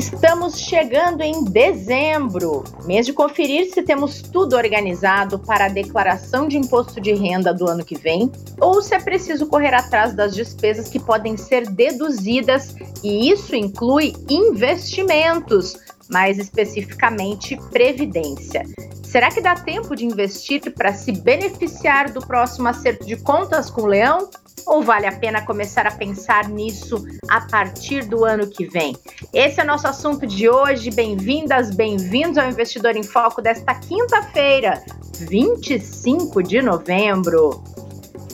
Estamos chegando em dezembro, mês de conferir se temos tudo organizado para a declaração de imposto de renda do ano que vem ou se é preciso correr atrás das despesas que podem ser deduzidas, e isso inclui investimentos, mais especificamente previdência. Será que dá tempo de investir para se beneficiar do próximo acerto de contas com o leão? Ou vale a pena começar a pensar nisso a partir do ano que vem? Esse é o nosso assunto de hoje. Bem-vindas, bem-vindos ao Investidor em Foco desta quinta-feira, 25 de novembro.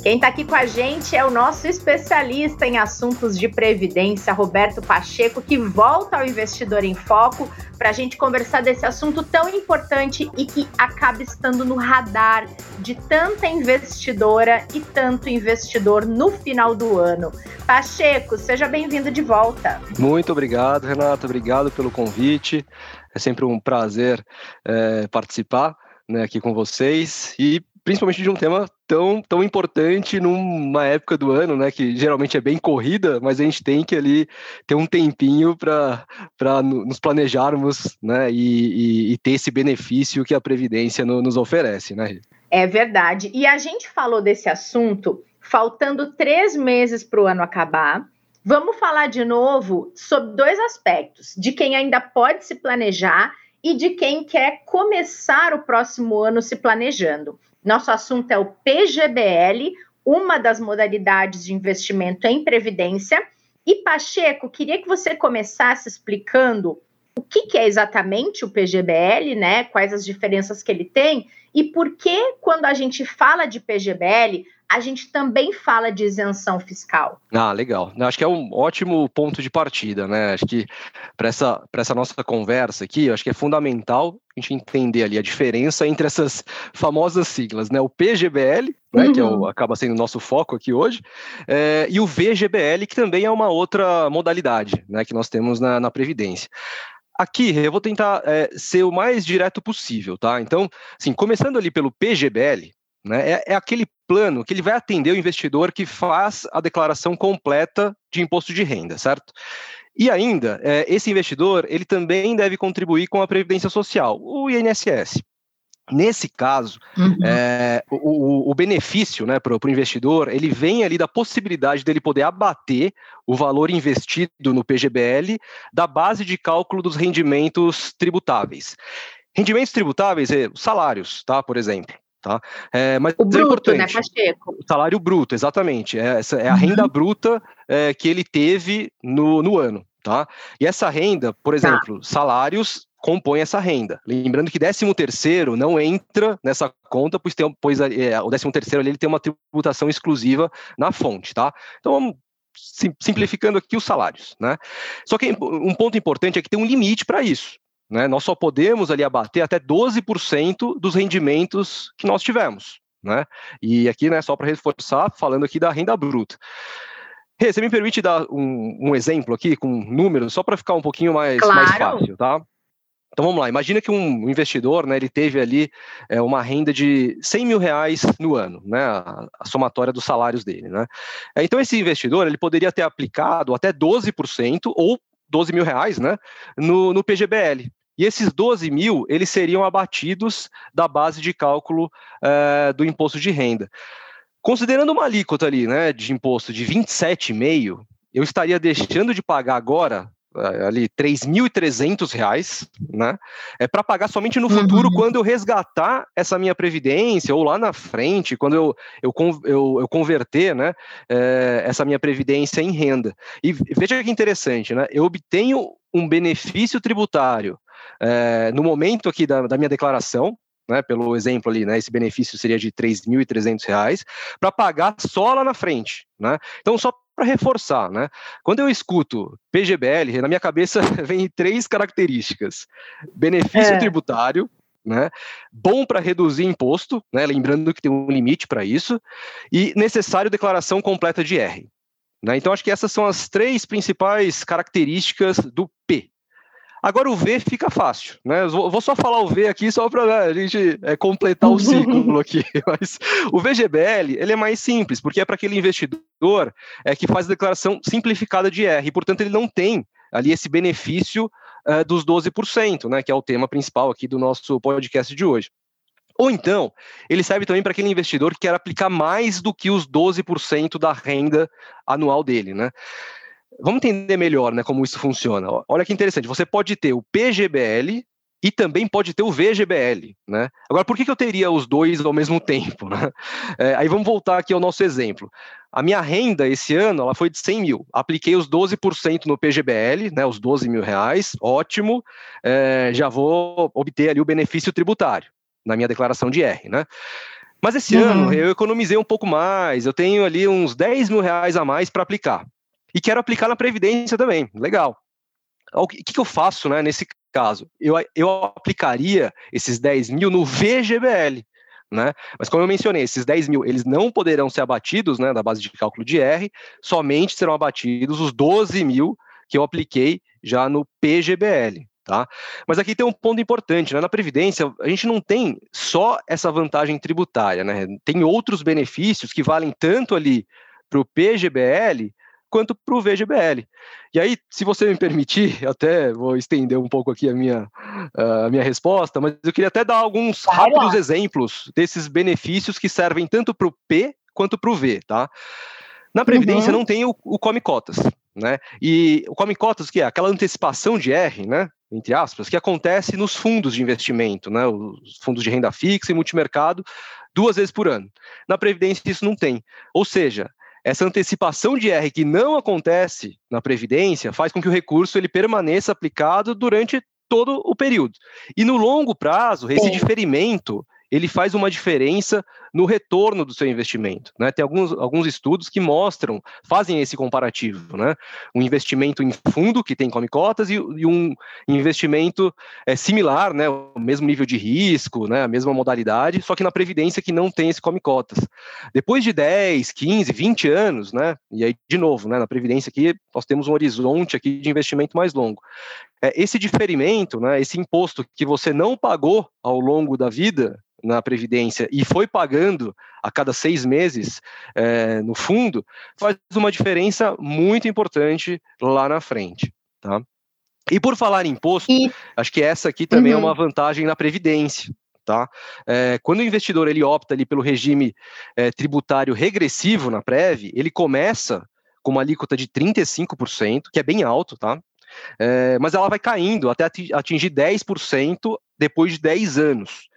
Quem está aqui com a gente é o nosso especialista em assuntos de previdência, Roberto Pacheco, que volta ao Investidor em Foco para a gente conversar desse assunto tão importante e que acaba estando no radar de tanta investidora e tanto investidor no final do ano. Pacheco, seja bem-vindo de volta. Muito obrigado, Renato. Obrigado pelo convite. É sempre um prazer é, participar né, aqui com vocês e principalmente de um tema tão, tão importante numa época do ano, né, que geralmente é bem corrida, mas a gente tem que ali ter um tempinho para nos planejarmos, né, e, e, e, ter esse benefício que a Previdência no, nos oferece, né? É verdade. E a gente falou desse assunto faltando três meses para o ano acabar. Vamos falar de novo sobre dois aspectos: de quem ainda pode se planejar e de quem quer começar o próximo ano se planejando. Nosso assunto é o PGBL, uma das modalidades de investimento em previdência. E Pacheco, queria que você começasse explicando o que, que, é exatamente o PGBL, né? Quais as diferenças que ele tem e por que, quando a gente fala de PGBL, a gente também fala de isenção fiscal. Ah, legal. Acho que é um ótimo ponto de partida, né? Acho que para essa, essa nossa conversa aqui, acho que é fundamental a gente entender ali a diferença entre essas famosas siglas, né? O PGBL, né, uhum. que é o, uhum. acaba sendo o nosso foco aqui hoje, é, e o VGBL, que também é uma outra modalidade né, que nós temos na, na Previdência. Aqui, eu vou tentar é, ser o mais direto possível, tá? Então, assim, começando ali pelo PGBL, né, é, é, aquele plano que ele vai atender o investidor que faz a declaração completa de imposto de renda, certo? E ainda, é, esse investidor ele também deve contribuir com a Previdência Social, o INSS. Nesse caso, uhum. é, o, o, benefício né, para o investidor, ele vem ali da possibilidade dele poder abater o valor investido no PGBL da base de cálculo dos rendimentos tributáveis. Rendimentos tributáveis, é, salários, tá, por exemplo. Tá? É, mas o é bruto, né, Pacheco? O salário bruto, exatamente. É, essa é a uhum. renda bruta é, que ele teve no, no ano. Tá? E essa renda, por tá. exemplo, tá. salários compõem essa renda. Lembrando que 13 terceiro não entra nessa conta, pois, tem, pois é, o 13 terceiro ali, ele tem uma tributação exclusiva na fonte, tá? Então vamos simplificando aqui os salários, né? Só que um ponto importante é que tem um limite para isso. Né? Nós só podemos ali abater até 12% dos rendimentos que nós tivemos. Né? E aqui, né, só para reforçar, falando aqui da renda bruta. Rê, você me permite dar um, um exemplo aqui com números, só para ficar um pouquinho mais, claro. mais fácil, tá? Então vamos lá, imagina que um investidor, né, ele teve ali é, uma renda de 100 mil reais no ano, né, a, a somatória dos salários dele, né. Então esse investidor, ele poderia ter aplicado até 12% ou 12 mil reais, né, no, no PGBL. E esses 12 mil, eles seriam abatidos da base de cálculo é, do imposto de renda. Considerando uma alíquota ali, né, de imposto de 27,5, eu estaria deixando de pagar agora eh, ali 3.300 reais, né? É para pagar somente no futuro uhum. quando eu resgatar essa minha previdência ou lá na frente quando eu eu, eu, eu converter, né? É, essa minha previdência em renda. E veja que interessante, né? Eu obtenho um benefício tributário é, no momento aqui da, da minha declaração, né, pelo exemplo ali, né, esse benefício seria de R$ 3.300 para pagar só lá na frente, né? Então só para reforçar, né? Quando eu escuto PGBL, na minha cabeça vem três características: benefício é. tributário, né? Bom para reduzir imposto, né? Lembrando que tem um limite para isso, e necessário declaração completa de R. Né? Então, acho que essas são as três principais características do Agora o V fica fácil, né? Eu vou só falar o V aqui só para né, a gente é, completar o ciclo aqui. Mas o VGBL ele é mais simples, porque é para aquele investidor é, que faz a declaração simplificada de R, e portanto ele não tem ali esse benefício é, dos 12%, né, que é o tema principal aqui do nosso podcast de hoje. Ou então, ele serve também para aquele investidor que quer aplicar mais do que os 12% da renda anual dele, né? Vamos entender melhor né, como isso funciona. Olha que interessante, você pode ter o PGBL e também pode ter o VGBL. Né? Agora, por que, que eu teria os dois ao mesmo tempo? Né? É, aí vamos voltar aqui ao nosso exemplo. A minha renda esse ano ela foi de 100 mil. Apliquei os 12% no PGBL, né, os 12 mil reais, ótimo. É, já vou obter ali o benefício tributário na minha declaração de R. Né? Mas esse uhum. ano eu economizei um pouco mais, eu tenho ali uns 10 mil reais a mais para aplicar e quero aplicar na Previdência também. Legal. O que, que eu faço né, nesse caso? Eu, eu aplicaria esses 10 mil no VGBL. Né? Mas como eu mencionei, esses 10 mil eles não poderão ser abatidos né, da base de cálculo de R, somente serão abatidos os 12 mil que eu apliquei já no PGBL. Tá? Mas aqui tem um ponto importante, né? na Previdência a gente não tem só essa vantagem tributária, né? tem outros benefícios que valem tanto ali para o PGBL quanto para o VGBL. E aí, se você me permitir, até vou estender um pouco aqui a minha, a minha resposta, mas eu queria até dar alguns rápidos exemplos desses benefícios que servem tanto para o P quanto para o V, tá? Na Previdência uhum. não tem o, o Come Cotas, né? E o Come Cotas, que é aquela antecipação de R, né? Entre aspas, que acontece nos fundos de investimento, né? Os fundos de renda fixa e multimercado, duas vezes por ano. Na Previdência isso não tem. Ou seja, essa antecipação de R que não acontece na previdência faz com que o recurso ele permaneça aplicado durante todo o período. E no longo prazo, esse diferimento ele faz uma diferença no retorno do seu investimento. Né? Tem alguns, alguns estudos que mostram, fazem esse comparativo. Né? Um investimento em fundo, que tem come cotas, e, e um investimento é, similar, né? o mesmo nível de risco, né? a mesma modalidade, só que na Previdência que não tem esse come cotas. Depois de 10, 15, 20 anos, né? e aí, de novo, né? na Previdência aqui, nós temos um horizonte aqui de investimento mais longo. É, esse diferimento, né, esse imposto que você não pagou ao longo da vida, na Previdência e foi pagando a cada seis meses é, no fundo, faz uma diferença muito importante lá na frente. Tá? E por falar em imposto, e... acho que essa aqui também uhum. é uma vantagem na Previdência. Tá? É, quando o investidor ele opta ali pelo regime é, tributário regressivo na Prev, ele começa com uma alíquota de 35%, que é bem alto, tá? É, mas ela vai caindo até atingir 10% depois de 10 anos.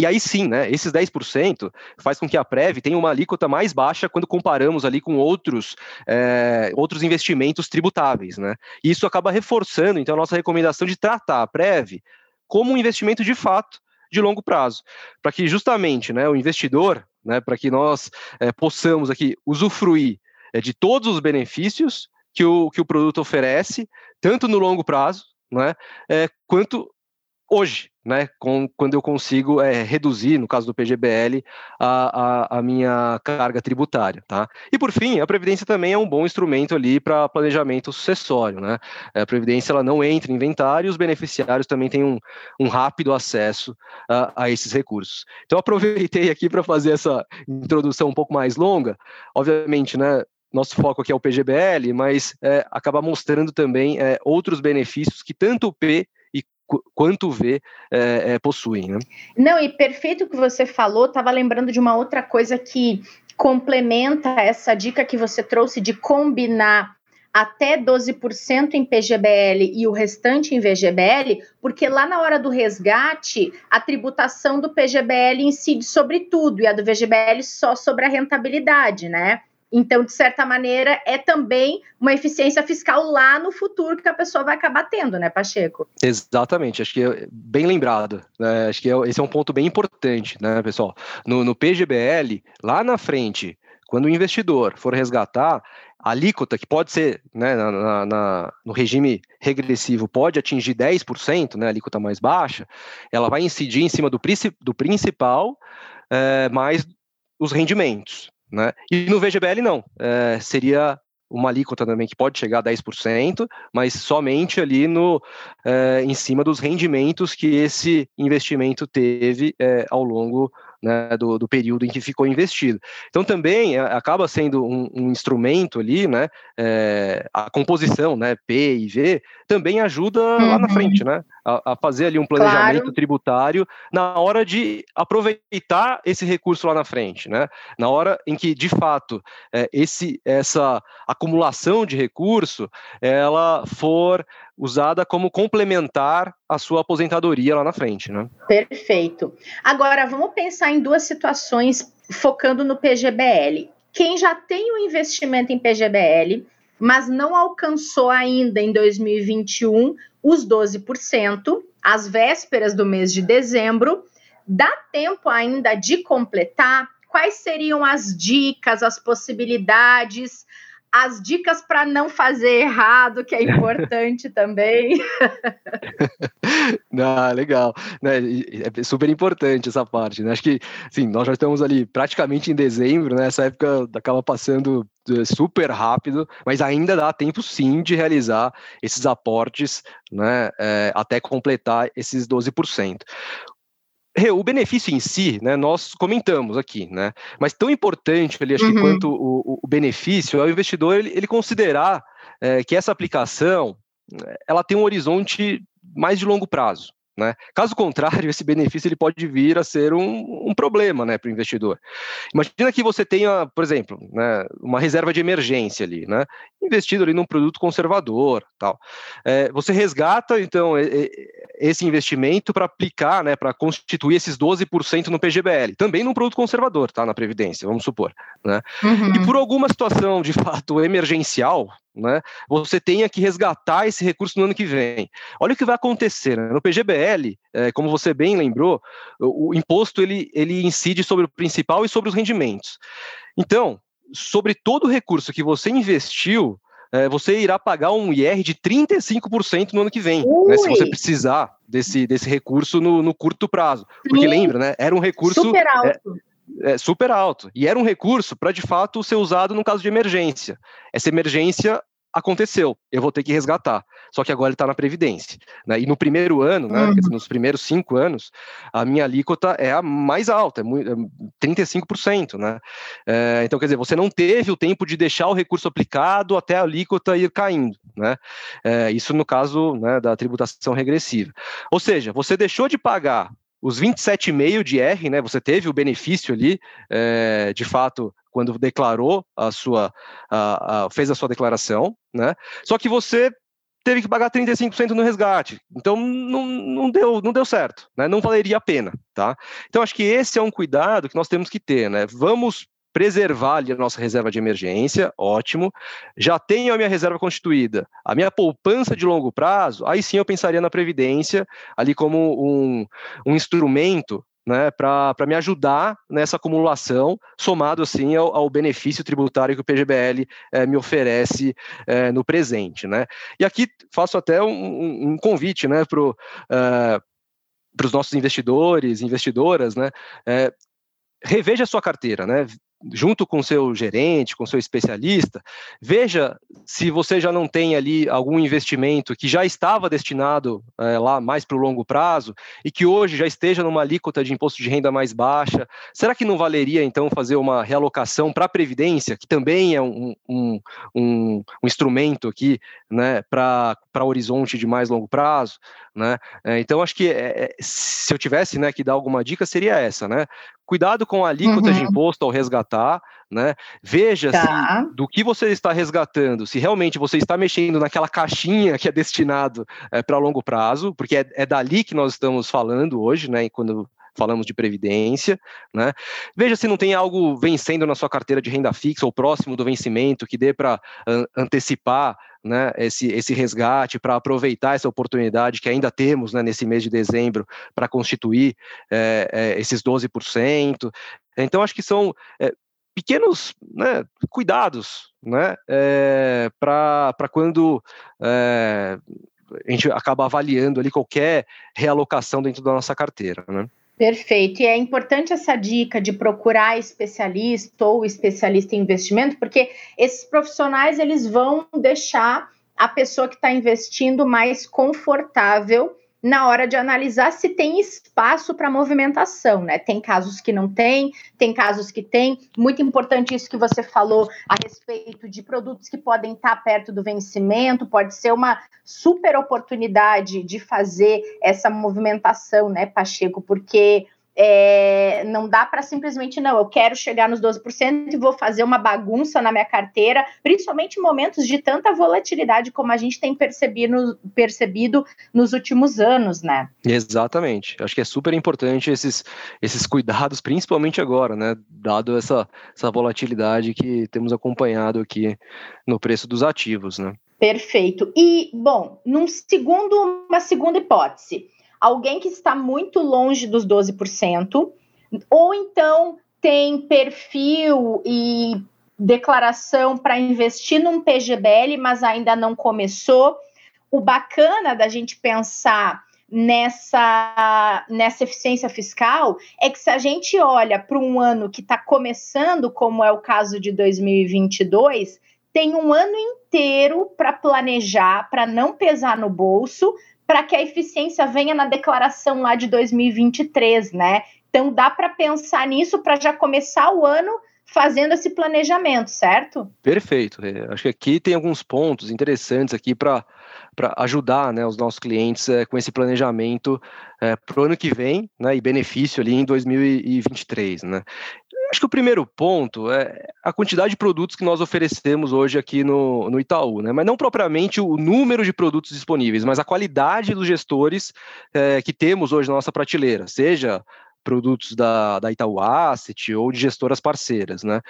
E aí sim, né, esses 10% faz com que a Prev tenha uma alíquota mais baixa quando comparamos ali com outros, é, outros investimentos tributáveis. Né? E isso acaba reforçando, então, a nossa recomendação de tratar a Prev como um investimento de fato de longo prazo, para que justamente né, o investidor, né, para que nós é, possamos aqui usufruir é, de todos os benefícios que o, que o produto oferece, tanto no longo prazo, né, quanto hoje, né, com, quando eu consigo é, reduzir, no caso do PGBL, a, a, a, minha carga tributária. Tá? E por fim, a Previdência também é um bom instrumento ali para planejamento sucessório. Né? A Previdência ela não entra em inventário e os beneficiários também têm um, um rápido acesso a, esses recursos. Então aproveitei aqui para fazer essa introdução um pouco mais longa. Obviamente, né, nosso foco aqui é o PGBL, mas é, acaba mostrando também é, outros benefícios que tanto o P quanto V é, é, possuem. Né? Não, e perfeito o que você falou, estava lembrando de uma outra coisa que complementa essa dica que você trouxe de combinar até 12% em PGBL e o restante em VGBL, porque lá na hora do resgate, a tributação do PGBL incide sobre tudo e a do VGBL só sobre a rentabilidade, né? Então, de certa maneira, é também uma eficiência fiscal lá no futuro que a pessoa vai acabar tendo, né, Pacheco? Exatamente, acho que é bem lembrado. Né? Acho que é, esse é um ponto bem importante, né, pessoal? No, no PGBL, lá na frente, quando o investidor for resgatar, a alíquota, que pode ser, né, na, na, no regime regressivo, pode atingir 10%, né, a alíquota mais baixa, ela vai incidir em cima do, do principal é, mais os rendimentos. Né? E no VGBL não, é, seria uma alíquota também que pode chegar a 10%, mas somente ali no, é, em cima dos rendimentos que esse investimento teve é, ao longo né, do, do, período em que ficou investido. Então também é, acaba sendo um, um, instrumento ali, né, é, a composição, né, P e V, também ajuda uhum. lá na frente, uhum. né, a, a, fazer ali um planejamento claro. tributário na hora de aproveitar esse recurso lá na frente, né, na hora em que de fato é, esse essa acumulação de recurso ela for usada como complementar à sua aposentadoria lá na frente, né? Perfeito. Agora vamos pensar em duas situações focando no PGBL. Quem já tem um investimento em PGBL, mas não alcançou ainda em 2021 os 12%, às vésperas do mês de dezembro, dá tempo ainda de completar? Quais seriam as dicas, as possibilidades? As dicas para não fazer errado, que é importante também. ah, legal. Né, é super importante essa parte. Né? Acho que, sim, nós já estamos ali praticamente em dezembro, né? Essa época acaba passando é, super rápido, mas ainda dá tempo sim de realizar esses aportes, né? É, até completar esses 12% o benefício em si, né, nós comentamos aqui, né, mas tão importante ali, acho uhum. que quanto o, o, benefício é o investidor ele, ele considerar é, que essa aplicação ela tem um horizonte mais de longo prazo. Né? Caso contrário, esse benefício ele pode vir a ser um, um problema né, para o investidor. Imagina que você tenha, por exemplo, né, uma reserva de emergência ali, né, investido ali num produto conservador, tal. É, você resgata então esse investimento para aplicar, né, para constituir esses 12% no PGBL, também num produto conservador, tá, na previdência, vamos supor, né? Uhum. E por alguma situação de fato emergencial, né, você tenha que resgatar esse recurso no ano que vem. Olha o que vai acontecer. Né? No PGBL, é, como você bem lembrou, o, o, imposto ele, ele incide sobre o principal e sobre os rendimentos. Então, sobre todo o recurso que você investiu, é, você irá pagar um IR de 35% no ano que vem, né, se você precisar desse, desse recurso no, no curto prazo. Porque Sim. lembra, né? Era um recurso. Super alto. É, é, super alto. E era um recurso para, de fato, ser usado no caso de emergência. Essa emergência aconteceu, eu vou ter que resgatar. Só que agora ele está na Previdência. Né? E no primeiro ano, né, uhum. nos primeiros cinco anos, a minha alíquota é a mais alta, é, muito, é 35%. Né? É, então, quer dizer, você não teve o tempo de deixar o recurso aplicado até a alíquota ir caindo. Né? É, isso no caso né, da tributação regressiva. Ou seja, você deixou de pagar os 27,5 de R, né? Você teve o benefício ali, é, de fato, quando declarou a sua, a, a, fez a sua declaração, né? Só que você teve que pagar 35% no resgate. Então não, não, deu, não deu certo, né? Não valeria a pena, tá? Então acho que esse é um cuidado que nós temos que ter, né? Vamos preservar ali a nossa reserva de emergência, ótimo. Já tenho a minha reserva constituída, a minha poupança de longo prazo, aí sim eu pensaria na previdência ali como um, um instrumento né, para me ajudar nessa acumulação, somado assim ao, ao benefício tributário que o PGBL eh, me oferece é, no presente. Né? E aqui faço até um, um convite né, para uh, os nossos investidores, investidoras, né, reveja a sua carteira, né? Junto com seu gerente, com seu especialista, veja se você já não tem ali algum investimento que já estava destinado é, lá mais para o longo prazo e que hoje já esteja numa alíquota de imposto de renda mais baixa. Será que não valeria então fazer uma realocação para a Previdência, que também é um, um, um, um instrumento aqui né, para horizonte de mais longo prazo? Né? É, então, acho que é, se eu tivesse né, que dar alguma dica, seria essa, né? Cuidado com a alíquota uhum. de imposto ao resgatar, né? Veja tá. se do que você está resgatando, se realmente você está mexendo naquela caixinha que é destinado é, para longo prazo, porque é, é, dali que nós estamos falando hoje, né? Quando falamos de previdência, né? Veja se não tem algo vencendo na sua carteira de renda fixa ou próximo do vencimento que dê para antecipar né, esse, esse resgate, para aproveitar essa oportunidade que ainda temos né, nesse mês de dezembro para constituir é, é, esses 12%. Então, acho que são é, pequenos né, cuidados né, para quando a gente acaba avaliando ali qualquer realocação dentro da nossa carteira. Né? Perfeito. E é importante essa dica de procurar especialista ou especialista em investimento, porque esses profissionais eles vão deixar a pessoa que está investindo mais confortável na hora de analisar se tem espaço para movimentação, né? Tem casos que não tem, tem casos que tem. Muito importante isso que você falou a respeito de produtos que podem estar perto do vencimento, pode ser uma super oportunidade de fazer essa movimentação, né, Pacheco? Porque é, não dá para simplesmente, não, eu quero chegar nos 12% e vou fazer uma bagunça na minha carteira, principalmente em momentos de tanta volatilidade como a gente tem percebido, percebido nos últimos anos, né? Exatamente. Acho que é super importante esses, esses cuidados, principalmente agora, né? Dado essa, essa volatilidade que temos acompanhado aqui no preço dos ativos, né? Perfeito. E, bom, num segundo, uma segunda hipótese alguém que está muito longe dos 12%, ou então tem perfil e declaração para investir num PGBL, mas ainda não começou. O bacana da gente pensar nessa, nessa eficiência fiscal é que se a gente olha para um ano que está começando, como é o caso de 2022, tem um ano inteiro para planejar, para não pesar no bolso, para que a eficiência venha na declaração lá de 2023, né? Então dá para pensar nisso para já começar o ano fazendo esse planejamento, certo? Perfeito. É, acho que aqui tem alguns pontos interessantes aqui para ajudar né, os nossos clientes é, com esse planejamento é, para o ano que vem né, e benefício ali em 2023. Né? Acho que o primeiro ponto é a quantidade de produtos que nós oferecemos hoje aqui no, no Itaú, né? mas não propriamente o número de produtos disponíveis, mas a qualidade dos gestores é, que temos hoje na nossa prateleira, seja produtos da, da Itaú Asset ou de gestoras parceiras, né?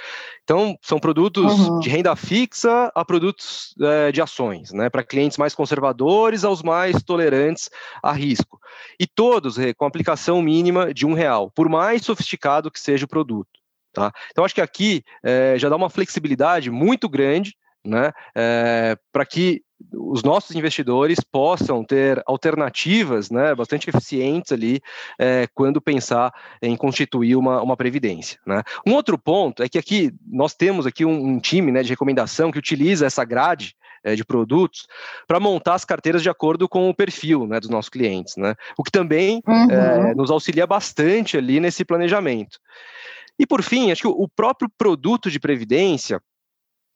Então, são produtos uhum. de renda fixa a produtos é, de ações, né? Para clientes mais conservadores aos mais tolerantes a risco. E todos com aplicação mínima de um real, por mais sofisticado que seja o produto. Tá? Então, acho que aqui é, já dá uma flexibilidade muito grande né, é, para que os nossos investidores possam ter alternativas né, bastante eficientes ali é, quando pensar em constituir uma, uma previdência. Né. Um outro ponto é que aqui nós temos aqui um, um time né, de recomendação que utiliza essa grade é, de produtos para montar as carteiras de acordo com o perfil né, dos nossos clientes, né, o que também uhum. é, nos auxilia bastante ali nesse planejamento. E por fim, acho que o próprio produto de previdência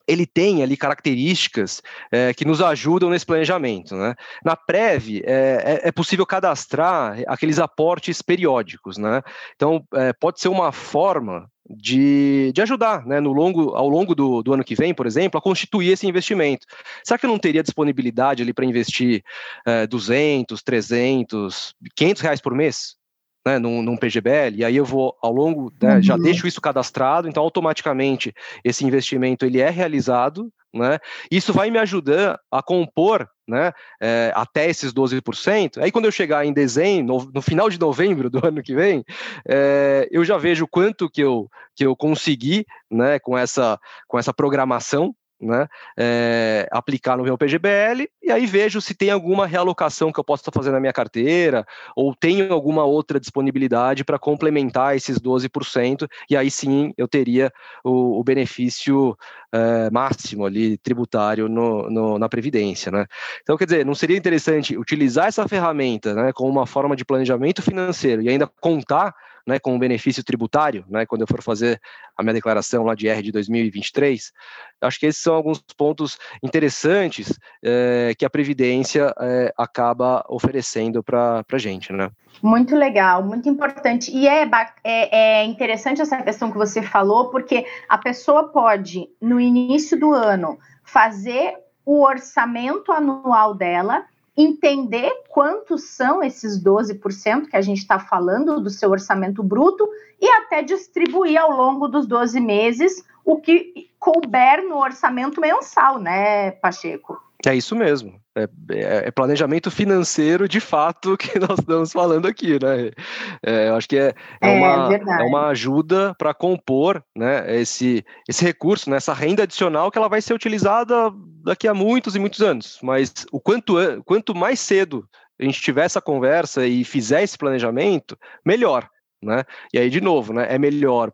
ele tem ali características é, que nos ajudam nesse planejamento. Né? Na Prev, é, é, é possível cadastrar aqueles aportes periódicos. Né? Então, é, pode ser uma forma de, de ajudar né, no longo, ao longo do, do ano que vem, por exemplo, a constituir esse investimento. Será que eu não teria disponibilidade ali para investir é, 200, 300, 500 reais por mês? Né, num, num, PGBL, e aí eu vou ao longo, né, uhum. já deixo isso cadastrado, então automaticamente esse investimento ele é realizado, né, isso vai me ajudar a compor né, é, até esses 12%, aí quando eu chegar em dezembro, no, no final de novembro do ano que vem, é, eu já vejo quanto que eu, que eu consegui né, com, essa, com essa programação, né, é, aplicar no meu PGBL e aí vejo se tem alguma realocação que eu possa fazer na minha carteira ou tenho alguma outra disponibilidade para complementar esses 12% e aí sim eu teria o, o benefício é, máximo ali tributário no, no, na Previdência. Né? Então, quer dizer, não seria interessante utilizar essa ferramenta né, como uma forma de planejamento financeiro e ainda contar né, com o benefício tributário, né, quando eu for fazer a minha declaração lá de R de 2023. Acho que esses são alguns pontos interessantes é, que a Previdência é, acaba oferecendo para a gente. Né? Muito legal, muito importante. E é, é, é interessante essa questão que você falou, porque a pessoa pode, no início do ano, fazer o orçamento anual dela entender quantos são esses 12% que a gente está falando do seu orçamento bruto e até distribuir ao longo dos 12 meses o que couber no orçamento mensal, né, Pacheco? É isso mesmo. É, é, é, planejamento financeiro de fato que nós estamos falando aqui, né? É, eu acho que é, é, é uma, é uma ajuda para compor né, esse, esse recurso, né, essa renda adicional que ela vai ser utilizada daqui a muitos e muitos anos. Mas o quanto, quanto mais cedo a gente tiver essa conversa e fizer esse planejamento, melhor. Né? E aí, de novo, né, é melhor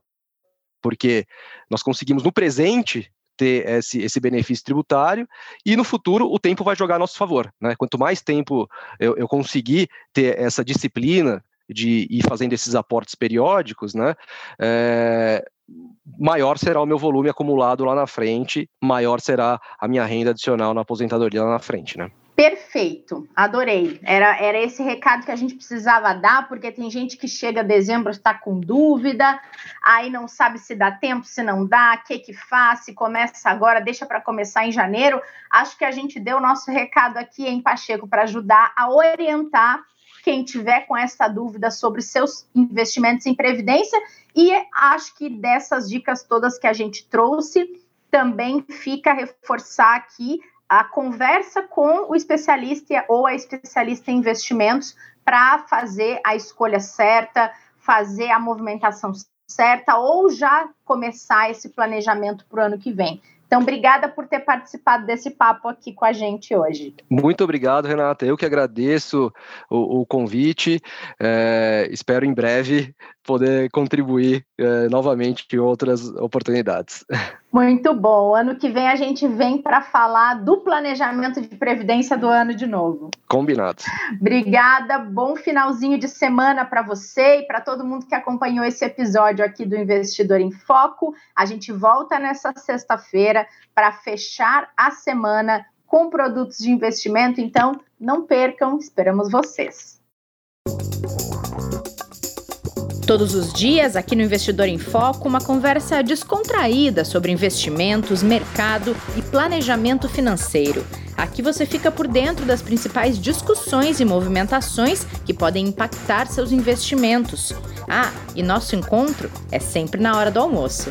porque nós conseguimos no presente ter esse, esse benefício tributário, e no futuro o tempo vai jogar a nosso favor. Né? Quanto mais tempo eu, eu conseguir ter essa disciplina de ir fazendo esses aportes periódicos, né, é, maior será o meu volume acumulado lá na frente, maior será a minha renda adicional na aposentadoria lá na frente, né? Perfeito, adorei. Era, era esse recado que a gente precisava dar, porque tem gente que chega a dezembro está com dúvida, aí não sabe se dá tempo, se não dá, o que que faz, se começa agora, deixa para começar em janeiro. Acho que a gente deu o nosso recado aqui em Pacheco para ajudar a orientar quem tiver com essa dúvida sobre seus investimentos em previdência e acho que dessas dicas todas que a gente trouxe também fica a reforçar aqui a conversa com o especialista ou a especialista em investimentos para fazer a escolha certa, fazer a movimentação certa ou já começar esse planejamento para o ano que vem. Então, obrigada por ter participado desse papo aqui com a gente hoje. Muito obrigado, Renata. Eu que agradeço o, o convite. É, espero em breve poder contribuir é, novamente em outras oportunidades. Muito bom. Ano que vem a gente vem para falar do planejamento de previdência do ano de novo. Combinado. Obrigada. Bom finalzinho de semana para você e para todo mundo que acompanhou esse episódio aqui do Investidor em Foco. A gente volta nessa sexta-feira para fechar a semana com produtos de investimento. Então, não percam. Esperamos vocês. Todos os dias, aqui no Investidor em Foco, uma conversa descontraída sobre investimentos, mercado e planejamento financeiro. Aqui você fica por dentro das principais discussões e movimentações que podem impactar seus investimentos. Ah, e nosso encontro é sempre na hora do almoço.